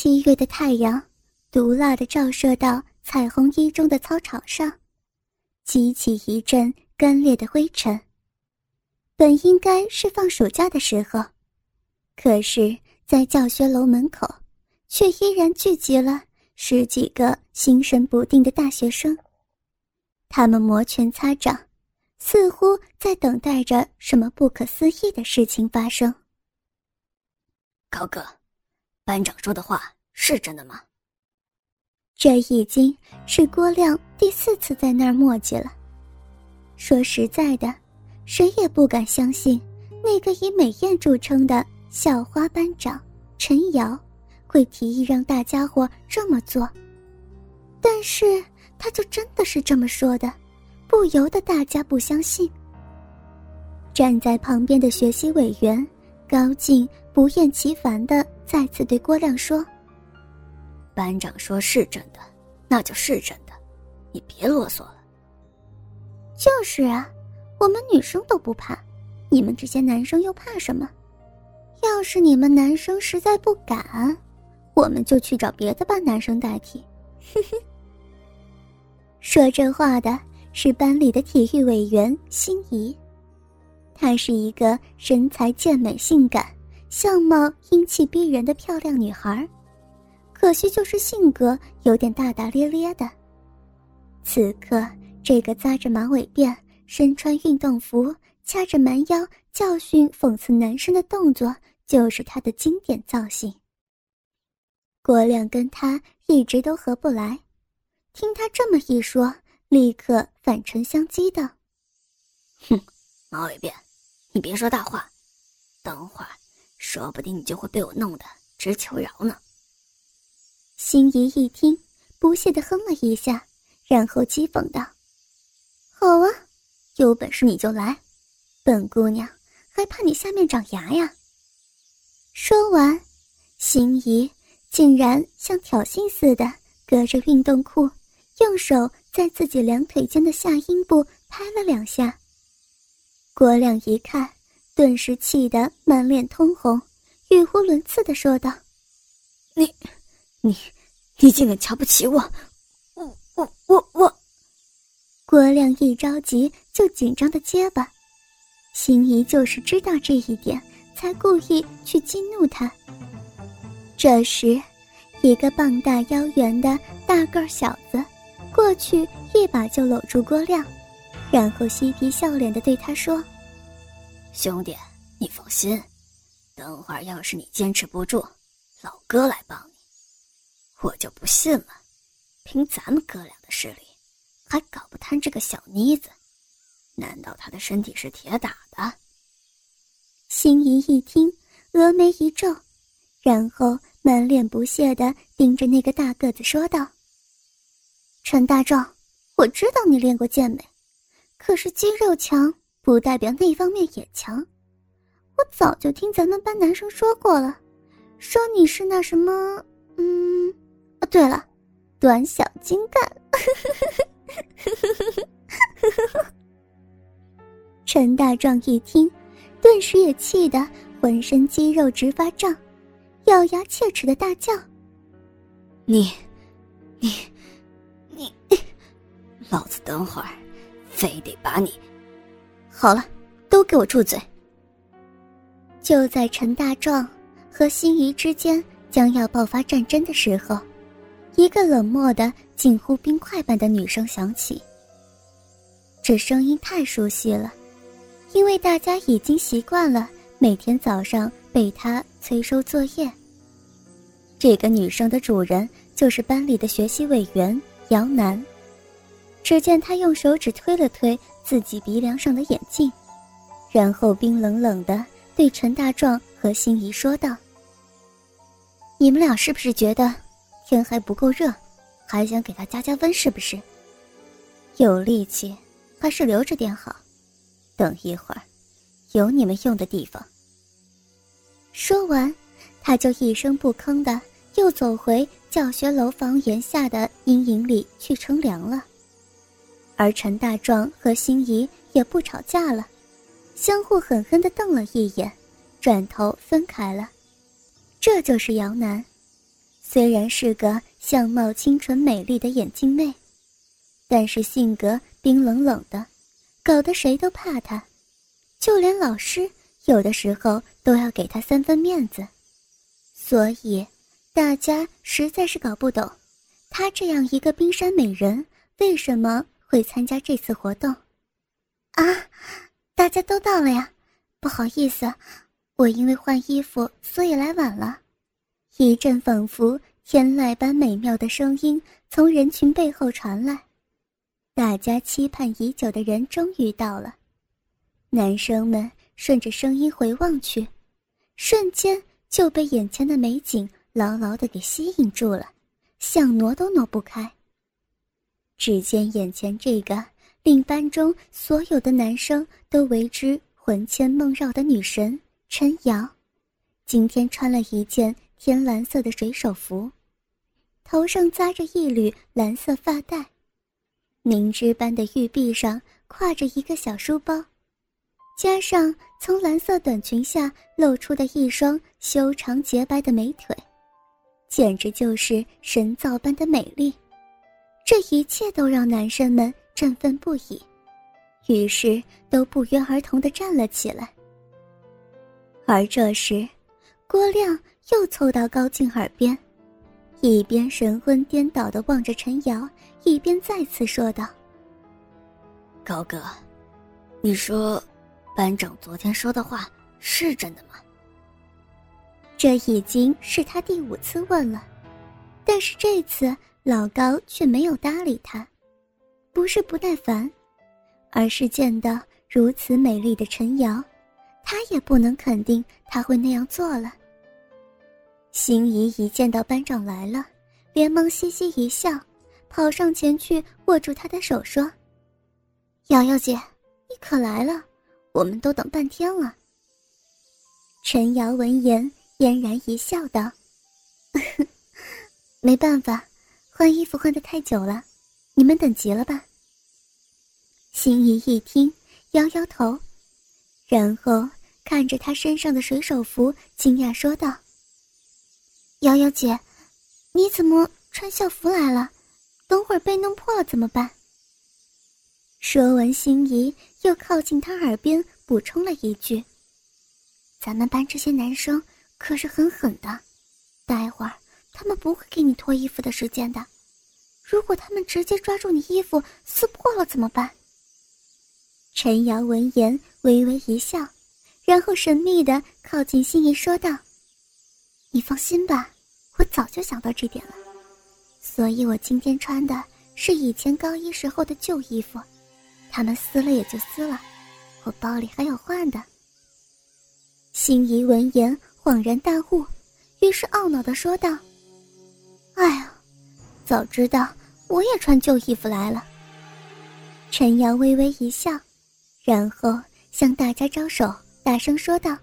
七月的太阳，毒辣的照射到彩虹一中的操场上，激起一阵干裂的灰尘。本应该是放暑假的时候，可是，在教学楼门口，却依然聚集了十几个心神不定的大学生。他们摩拳擦掌，似乎在等待着什么不可思议的事情发生。高哥，班长说的话是真的吗？这已经是郭亮第四次在那儿磨叽了。说实在的。谁也不敢相信，那个以美艳著称的校花班长陈瑶，会提议让大家伙这么做。但是他就真的是这么说的，不由得大家不相信。站在旁边的学习委员高进不厌其烦的再次对郭亮说：“班长说是真的，那就是真的，你别啰嗦了。”就是啊。我们女生都不怕，你们这些男生又怕什么？要是你们男生实在不敢，我们就去找别的班男生代替。哼哼。说这话的是班里的体育委员心仪，她是一个身材健美、性感、相貌英气逼人的漂亮女孩，可惜就是性格有点大大咧咧的。此刻，这个扎着马尾辫。身穿运动服，掐着蛮腰教训、讽刺男生的动作，就是他的经典造型。郭亮跟他一直都合不来，听他这么一说，立刻反唇相讥道：“哼，马尾辫，你别说大话，等会儿说不定你就会被我弄得直求饶呢。”心仪一听，不屑地哼了一下，然后讥讽道：“好啊。”有本事你就来，本姑娘还怕你下面长牙呀！说完，心仪竟然像挑衅似的，隔着运动裤，用手在自己两腿间的下阴部拍了两下。郭亮一看，顿时气得满脸通红，语无伦次的说道：“你，你，你竟敢瞧不起我！我，我，我，我！”郭亮一着急就紧张的结巴，心仪就是知道这一点，才故意去激怒他。这时，一个膀大腰圆的大个小子过去，一把就搂住郭亮，然后嬉皮笑脸的对他说：“兄弟，你放心，等会儿要是你坚持不住，老哥来帮你，我就不信了，凭咱们哥俩的实力。”还搞不贪这个小妮子？难道她的身体是铁打的？心仪一听，峨眉一皱，然后满脸不屑的盯着那个大个子说道：“陈大壮，我知道你练过健美，可是肌肉强不代表那方面也强。我早就听咱们班男生说过了，说你是那什么……嗯，啊，对了，短小精干。”陈大壮一听，顿时也气得浑身肌肉直发胀，咬牙切齿的大叫：“你，你，你，老子等会儿非得把你……好了，都给我住嘴！”就在陈大壮和心仪之间将要爆发战争的时候，一个冷漠的。近乎冰块般的女声响起。这声音太熟悉了，因为大家已经习惯了每天早上被她催收作业。这个女生的主人就是班里的学习委员姚楠。只见他用手指推了推自己鼻梁上的眼镜，然后冰冷冷的对陈大壮和心仪说道：“你们俩是不是觉得天还不够热？”还想给他加加温是不是？有力气还是留着点好，等一会儿有你们用的地方。说完，他就一声不吭的又走回教学楼房檐下的阴影里去乘凉了。而陈大壮和心仪也不吵架了，相互狠狠的瞪了一眼，转头分开了。这就是姚楠。虽然是个相貌清纯美丽的眼镜妹，但是性格冰冷冷的，搞得谁都怕她，就连老师有的时候都要给她三分面子。所以，大家实在是搞不懂，她这样一个冰山美人为什么会参加这次活动。啊，大家都到了呀，不好意思，我因为换衣服，所以来晚了。一阵仿佛天籁般美妙的声音从人群背后传来，大家期盼已久的人终于到了。男生们顺着声音回望去，瞬间就被眼前的美景牢牢的给吸引住了，想挪都挪不开。只见眼前这个令班中所有的男生都为之魂牵梦绕的女神陈瑶，今天穿了一件。天蓝色的水手服，头上扎着一缕蓝色发带，凝脂般的玉臂上挎着一个小书包，加上从蓝色短裙下露出的一双修长洁白的美腿，简直就是神造般的美丽。这一切都让男生们振奋不已，于是都不约而同地站了起来。而这时，郭亮。又凑到高静耳边，一边神魂颠倒的望着陈瑶，一边再次说道：“高哥，你说，班长昨天说的话是真的吗？”这已经是他第五次问了，但是这次老高却没有搭理他，不是不耐烦，而是见到如此美丽的陈瑶，他也不能肯定他会那样做了。心仪一见到班长来了，连忙嘻嘻一笑，跑上前去握住他的手说：“瑶瑶姐，你可来了，我们都等半天了。”陈瑶闻言嫣然一笑，道：“ 没办法，换衣服换得太久了，你们等急了吧？”心仪一听，摇摇头，然后看着他身上的水手服，惊讶说道。瑶瑶姐，你怎么穿校服来了？等会儿被弄破了怎么办？说完，心仪又靠近他耳边补充了一句：“咱们班这些男生可是很狠的，待会儿他们不会给你脱衣服的时间的。如果他们直接抓住你衣服撕破了怎么办？”陈瑶闻言微微一笑，然后神秘的靠近心仪说道。你放心吧，我早就想到这点了，所以我今天穿的是以前高一时候的旧衣服，他们撕了也就撕了，我包里还有换的。心仪闻言恍然大悟，于是懊恼的说道：“哎呀，早知道我也穿旧衣服来了。”陈瑶微微一笑，然后向大家招手，大声说道：“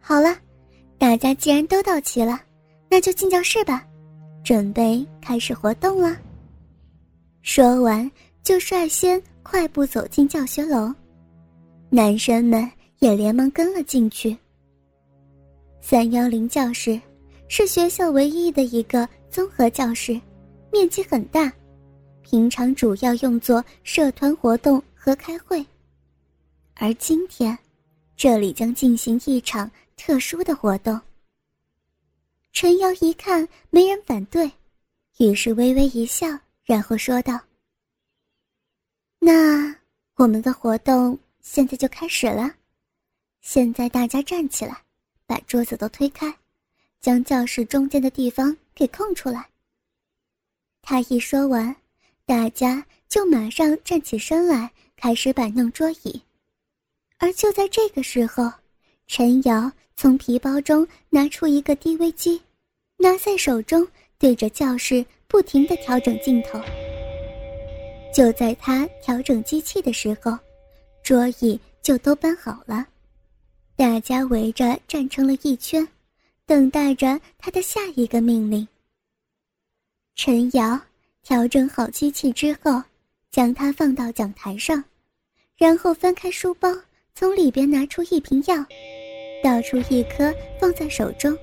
好了。”大家既然都到齐了，那就进教室吧，准备开始活动了。说完，就率先快步走进教学楼，男生们也连忙跟了进去。三幺零教室是学校唯一的一个综合教室，面积很大，平常主要用作社团活动和开会，而今天，这里将进行一场。特殊的活动。陈瑶一看没人反对，于是微微一笑，然后说道：“那我们的活动现在就开始了。现在大家站起来，把桌子都推开，将教室中间的地方给空出来。”他一说完，大家就马上站起身来，开始摆弄桌椅。而就在这个时候，陈瑶。从皮包中拿出一个 DV 机，拿在手中，对着教室不停地调整镜头。就在他调整机器的时候，桌椅就都搬好了，大家围着站成了一圈，等待着他的下一个命令。陈瑶调整好机器之后，将它放到讲台上，然后翻开书包，从里边拿出一瓶药。倒出一颗，放在手中，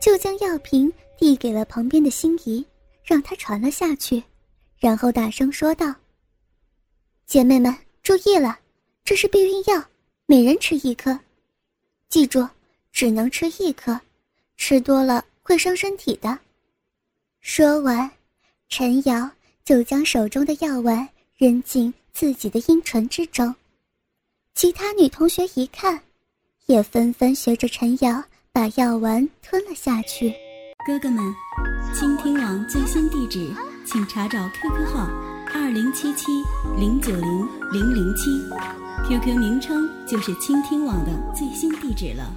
就将药瓶递给了旁边的心仪，让她传了下去，然后大声说道：“姐妹们注意了，这是避孕药，每人吃一颗，记住，只能吃一颗，吃多了会伤身体的。”说完，陈瑶就将手中的药丸扔进自己的阴唇之中。其他女同学一看，也纷纷学着陈瑶把药丸吞了下去。哥哥们，倾听网最新地址，请查找 QQ 号二零七七零九零零零七，QQ 名称就是倾听网的最新地址了。